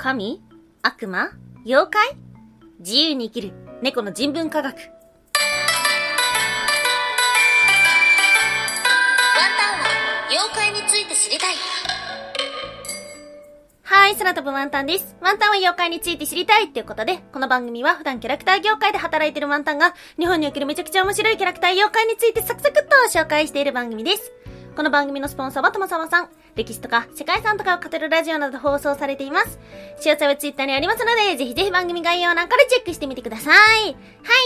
神悪魔妖怪？自由に生きる猫の人文科学。ワンタンは妖怪について知りたい。はい、空飛ぶワンタンです。ワンタンは妖怪について知りたいっていうことで、この番組は普段キャラクター業界で働いてるワンタンが、日本におけるめちゃくちゃ面白いキャラクター妖怪についてサクサクっと紹介している番組です。この番組のスポンサーはともさまさん。歴史とか世界遺産とかを語るラジオなど放送されています。詳細はツイッターにありますので、ぜひぜひ番組概要欄からチェックしてみてください。は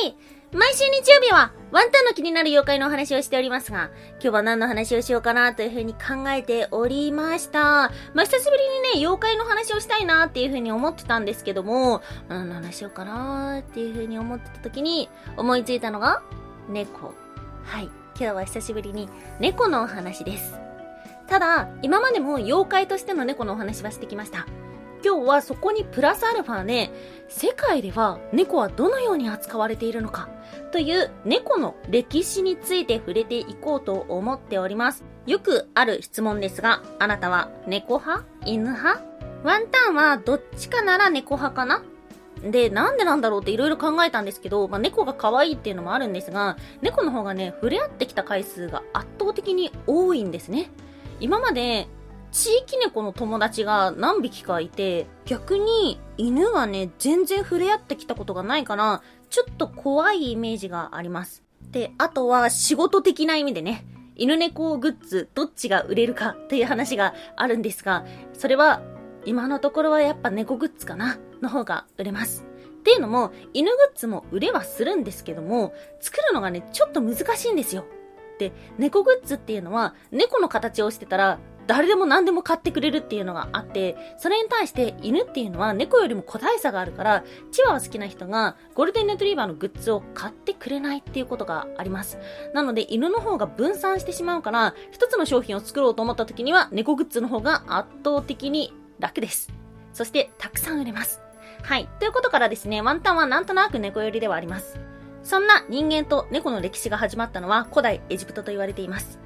い。毎週日曜日はワンタンの気になる妖怪のお話をしておりますが、今日は何の話をしようかなというふうに考えておりました。まあ、久しぶりにね、妖怪の話をしたいなっていうふうに思ってたんですけども、何の話しようかなっていうふうに思ってた時に思いついたのが、猫。はい。今日は久しぶりに猫のお話です。ただ、今までも妖怪としての猫のお話はしてきました。今日はそこにプラスアルファで、世界では猫はどのように扱われているのか、という猫の歴史について触れていこうと思っております。よくある質問ですが、あなたは猫派？犬派？ワンタンはどっちかなら猫派かな？で、なんでなんだろうって色々考えたんですけど、まあ、猫が可愛いっていうのもあるんですが、猫の方がね、触れ合ってきた回数が圧倒的に多いんですね。今まで、地域猫の友達が何匹かいて、逆に犬はね、全然触れ合ってきたことがないから、ちょっと怖いイメージがあります。で、あとは仕事的な意味でね、犬猫グッズどっちが売れるかという話があるんですが、それは今のところはやっぱ猫グッズかなの方が売れます。っていうのも、犬グッズも売れはするんですけども、作るのがね、ちょっと難しいんですよ。で、猫グッズっていうのは、猫の形をしてたら、誰でも何でも買ってくれるっていうのがあって、それに対して犬っていうのは猫よりも個体差があるから、チワワ好きな人がゴールデンレトリーバーのグッズを買ってくれないっていうことがあります。なので犬の方が分散してしまうから、一つの商品を作ろうと思った時には猫グッズの方が圧倒的に楽です。そして、たくさん売れます。はい。ということからですね、ワンタンはなんとなく猫寄りではあります。そんな人間と猫の歴史が始まったのは古代エジプトと言われています。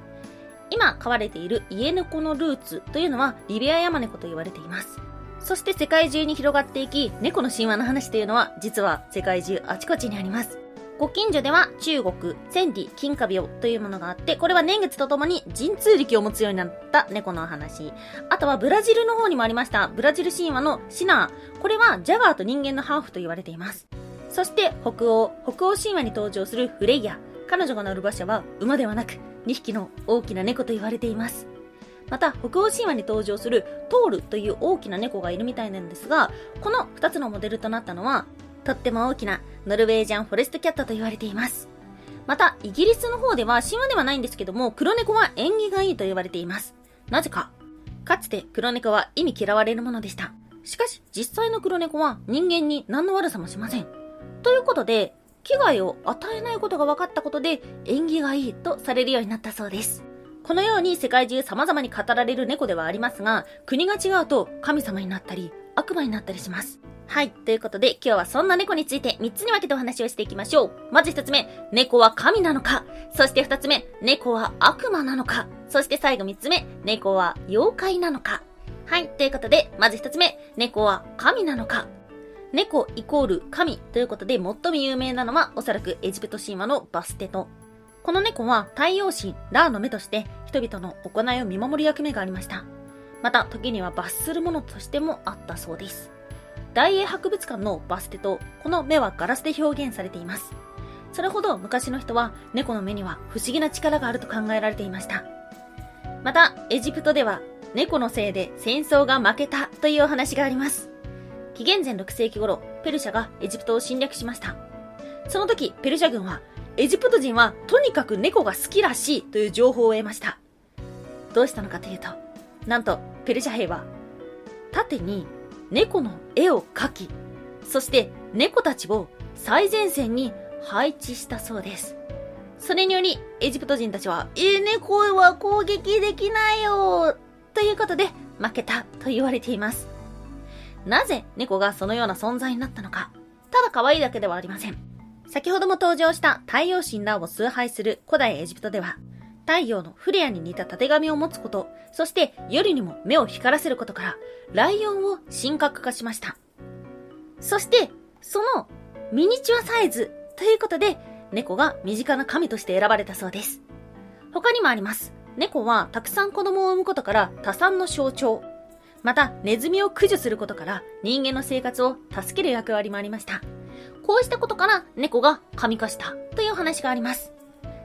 今飼われている家猫のルーツというのはリビアヤマネコと言われています。そして世界中に広がっていき、猫の神話の話というのは実は世界中あちこちにあります。ご近所では中国、千里、金華病というものがあって、これは年月とともに神通力を持つようになった猫の話。あとはブラジルの方にもありました、ブラジル神話のシナー。これはジャガーと人間のハーフと言われています。そして北欧、北欧神話に登場するフレイヤ。彼女が乗る馬車は馬ではなく2匹の大きな猫と言われています。また、北欧神話に登場するトールという大きな猫がいるみたいなんですが、この2つのモデルとなったのは、とっても大きなノルウェージャンフォレストキャットと言われています。また、イギリスの方では神話ではないんですけども、黒猫は縁起がいいと言われています。なぜか。かつて黒猫は意味嫌われるものでした。しかし、実際の黒猫は人間に何の悪さもしません。ということで、危害を与えないことが分かったことで、縁起がいいとされるようになったそうです。このように世界中様々に語られる猫ではありますが、国が違うと神様になったり、悪魔になったりします。はい。ということで、今日はそんな猫について3つに分けてお話をしていきましょう。まず1つ目、猫は神なのか。そして2つ目、猫は悪魔なのか。そして最後3つ目、猫は妖怪なのか。はい。ということで、まず1つ目、猫は神なのか。猫イコール神ということで最も有名なのはおそらくエジプト神話のバステト。この猫は太陽神ラーの目として人々の行いを見守る役目がありました。また時には罰するものとしてもあったそうです。大英博物館のバステと、この目はガラスで表現されています。それほど昔の人は猫の目には不思議な力があると考えられていました。また、エジプトでは猫のせいで戦争が負けたというお話があります。紀元前6世紀頃、ペルシャがエジプトを侵略しました。その時、ペルシャ軍は、エジプト人はとにかく猫が好きらしいという情報を得ました。どうしたのかというと、なんと、ペルシャ兵は、縦に猫の絵を描き、そして猫たちを最前線に配置したそうです。それにより、エジプト人たちは、えー、猫は攻撃できないよということで、負けたと言われています。なぜ猫がそのような存在になったのか。ただ可愛いだけではありません。先ほども登場した太陽神らを崇拝する古代エジプトでは、太陽のフレアに似た縦紙を持つこと、そして夜にも目を光らせることから、ライオンを神格化しました。そして、そのミニチュアサイズということで、猫が身近な神として選ばれたそうです。他にもあります。猫はたくさん子供を産むことから多産の象徴。また、ネズミを駆除することから人間の生活を助ける役割もありました。こうしたことから猫が神化したという話があります。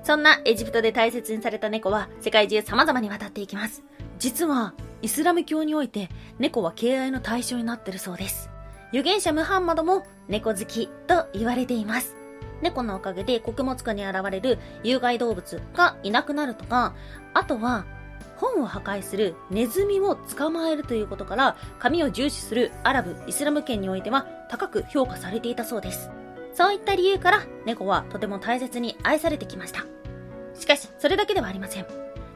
そんなエジプトで大切にされた猫は世界中様々に渡っていきます。実は、イスラム教において猫は敬愛の対象になっているそうです。預言者ムハンマドも猫好きと言われています。猫のおかげで穀物化に現れる有害動物がいなくなるとか、あとは本を破壊するネズミを捕まえるということから、紙を重視するアラブ、イスラム圏においては高く評価されていたそうです。そういった理由から猫はとても大切に愛されてきました。しかし、それだけではありません。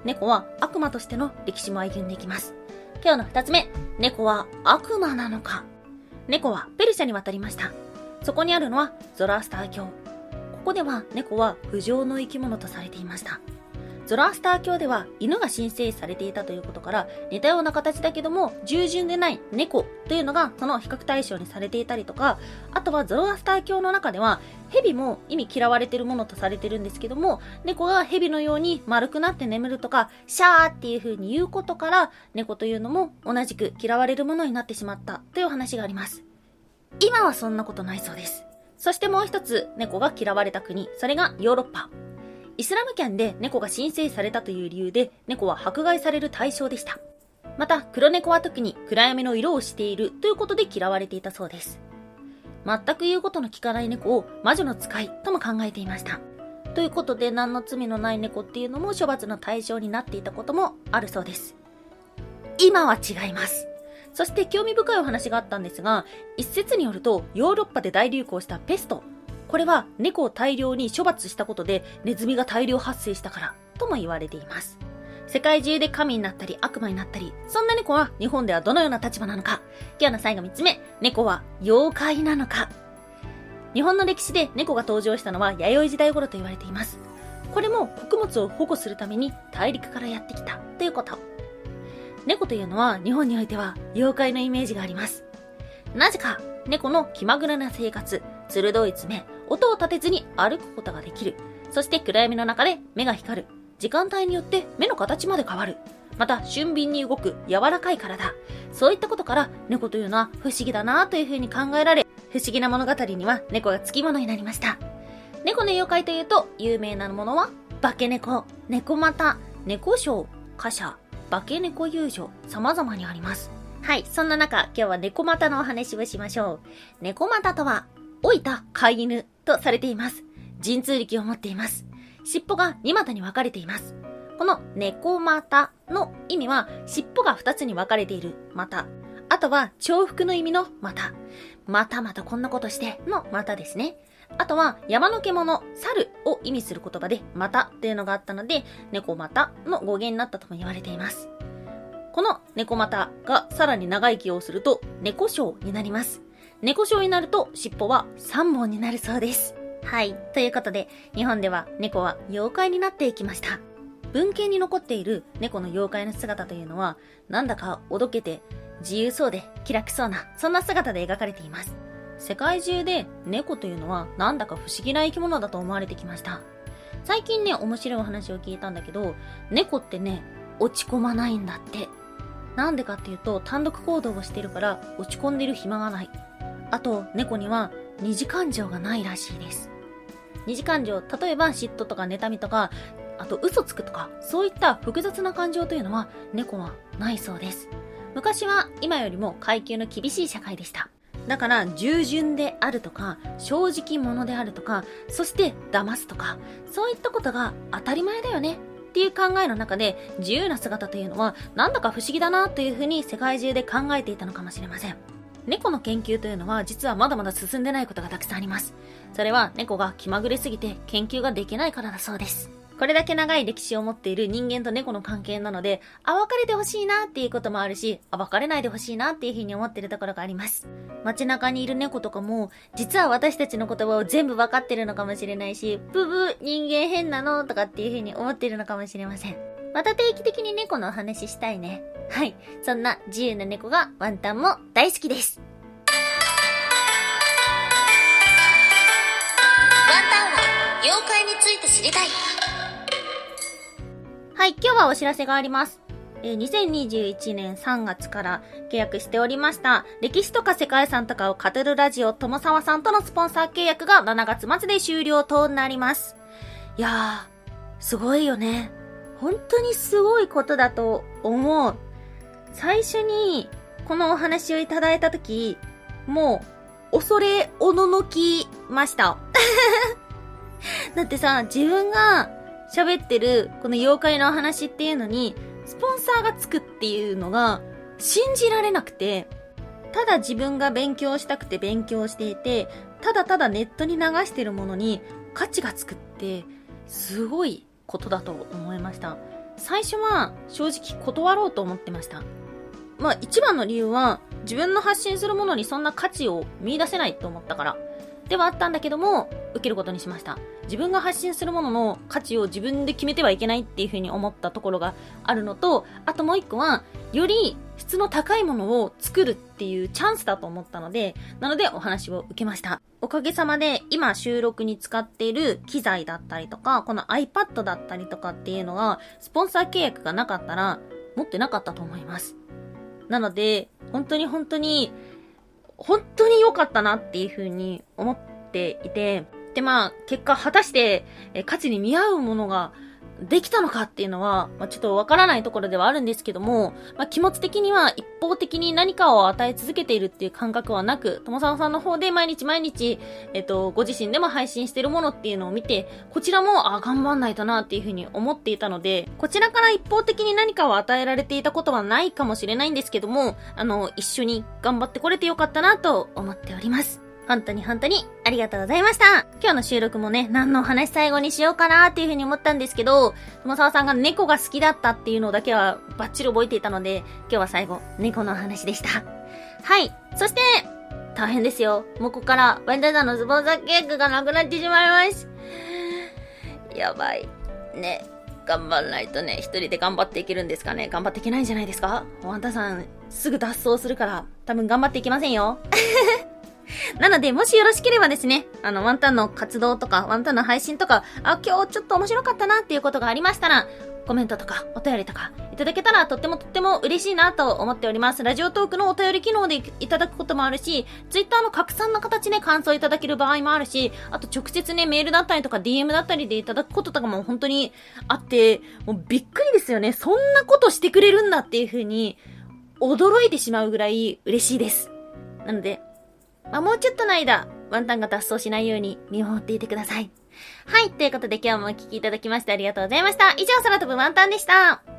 猫は悪魔としての歴史も歩んでいきます。今日の二つ目、猫は悪魔なのか猫はペルシャに渡りました。そこにあるのはゾラスター教。ここでは猫は不浄の生き物とされていました。ゾラスター教では犬が神聖されていたということから似たような形だけども従順でない猫というのがその比較対象にされていたりとかあとはゾロアスター教の中では蛇も意味嫌われているものとされてるんですけども猫が蛇のように丸くなって眠るとかシャーっていう風に言うことから猫というのも同じく嫌われるものになってしまったという話があります。今はそんなことないそうです。そしてもう一つ猫が嫌われた国。それがヨーロッパ。イスラム圏で猫が申請されたという理由で猫は迫害される対象でした。また、黒猫は特に暗闇の色をしているということで嫌われていたそうです。全く言うことの聞かない猫を魔女の使いとも考えていました。ということで何の罪のない猫っていうのも処罰の対象になっていたこともあるそうです。今は違います。そして興味深いお話があったんですが、一説によるとヨーロッパで大流行したペストこれは猫を大量に処罰したことでネズミが大量発生したからとも言われています。世界中で神になったり悪魔になったり、そんな猫は日本ではどのような立場なのか今日の最後3つ目、猫は妖怪なのか日本の歴史で猫が登場したのは弥生時代頃と言われています。これも穀物を保護するために大陸からやってきたということ。猫というのは日本においては妖怪のイメージがあります。なぜか猫の気まぐれな生活、鋭い爪、音を立てずに歩くことができる。そして暗闇の中で目が光る。時間帯によって目の形まで変わる。また、俊敏に動く柔らかい体。そういったことから猫というのは不思議だなというふうに考えられ、不思議な物語には猫が付き物になりました。猫の妖怪というと有名なものは、化け猫、猫股、猫章、貨車、化け猫遊女、様々にあります。はい、そんな中、今日は猫股のお話をしましょう。猫股とは、老いた飼い犬とされています。神通力を持っています。尻尾が2股に分かれています。この猫股の意味は、尻尾が2つに分かれている股。あとは重複の意味の股。またまたこんなことしての股ですね。あとは山の獣、猿を意味する言葉で、またっていうのがあったので、猫股の語源になったとも言われています。この猫股がさらに長生きをすると、猫章になります。猫章になると尻尾は3本になるそうです。はい。ということで、日本では猫は妖怪になっていきました。文献に残っている猫の妖怪の姿というのは、なんだかおどけて自由そうで気楽そうな、そんな姿で描かれています。世界中で猫というのはなんだか不思議な生き物だと思われてきました。最近ね、面白いお話を聞いたんだけど、猫ってね、落ち込まないんだって。なんでかっていうと、単独行動をしてるから落ち込んでる暇がない。あと、猫には二次感情がないらしいです。二次感情、例えば嫉妬とか妬みとか、あと嘘つくとか、そういった複雑な感情というのは猫はないそうです。昔は今よりも階級の厳しい社会でした。だから、従順であるとか、正直者であるとか、そして騙すとか、そういったことが当たり前だよねっていう考えの中で、自由な姿というのは、なんだか不思議だなというふうに世界中で考えていたのかもしれません。猫の研究というのは実はまだまだ進んでないことがたくさんあります。それは猫が気まぐれすぎて研究ができないからだそうです。これだけ長い歴史を持っている人間と猫の関係なので、あ、別れてほしいなっていうこともあるし、あ、別れないでほしいなっていうふうに思ってるところがあります。街中にいる猫とかも、実は私たちの言葉を全部分かってるのかもしれないし、ブブ、人間変なのとかっていうふうに思ってるのかもしれません。また定期的に猫のお話したいね。はい。そんな自由な猫がワンタンも大好きです。ワンタンは妖怪について知りたい。はい、今日はお知らせがあります。えー2021年3月から契約しておりました、歴史とか世界遺産とかを語るラジオ、友沢さんとのスポンサー契約が7月末で終了となります。いやー、すごいよね。本当にすごいことだと思う。最初にこのお話をいただいたとき、もう、恐れおののきました。だってさ、自分が喋ってるこの妖怪のお話っていうのに、スポンサーがつくっていうのが信じられなくて、ただ自分が勉強したくて勉強していて、ただただネットに流してるものに価値がつくって、すごいことだと思いました。最初は正直断ろうと思ってました。まあ一番の理由は自分の発信するものにそんな価値を見出せないと思ったから。ではあったんだけども、受けることにしました。自分が発信するものの価値を自分で決めてはいけないっていうふうに思ったところがあるのと、あともう一個は、より質の高いものを作るっていうチャンスだと思ったので、なのでお話を受けました。おかげさまで今収録に使っている機材だったりとか、この iPad だったりとかっていうのは、スポンサー契約がなかったら、持ってなかったと思います。なので、本当に本当に、本当に良かったなっていうふうに思っていて、でまあ、結果果たして、え価値に見合うものができたのかっていうのは、まあ、ちょっとわからないところではあるんですけども、まあ、気持ち的には一方的に何かを与え続けているっていう感覚はなく、友沢さんの方で毎日毎日、えっと、ご自身でも配信してるものっていうのを見て、こちらも、あ、頑張んないとなっていうふうに思っていたので、こちらから一方的に何かを与えられていたことはないかもしれないんですけども、あの、一緒に頑張ってこれてよかったなと思っております。本当に本当にありがとうございました。今日の収録もね、何のお話最後にしようかなっていうふうに思ったんですけど、友沢さんが猫が好きだったっていうのだけはバッチリ覚えていたので、今日は最後、猫のお話でした。はい。そして、大変ですよ。もうここから、ワンダーザのズボンザ契約がなくなってしまいます。やばい。ね。頑張らないとね、一人で頑張っていけるんですかね。頑張っていけないんじゃないですかワンダさん、すぐ脱走するから、多分頑張っていけませんよ。なので、もしよろしければですね、あの、ワンタンの活動とか、ワンタンの配信とか、あ、今日ちょっと面白かったなっていうことがありましたら、コメントとか、お便りとか、いただけたらとってもとっても嬉しいなと思っております。ラジオトークのお便り機能でいただくこともあるし、ツイッターの拡散の形で感想いただける場合もあるし、あと直接ね、メールだったりとか DM だったりでいただくこととかも本当にあって、もうびっくりですよね。そんなことしてくれるんだっていう風に、驚いてしまうぐらい嬉しいです。なので、まあ、もうちょっとの間、ワンタンが脱走しないように見守っていてください。はい、ということで今日もお聴きいただきましてありがとうございました。以上、空飛ぶワンタンでした。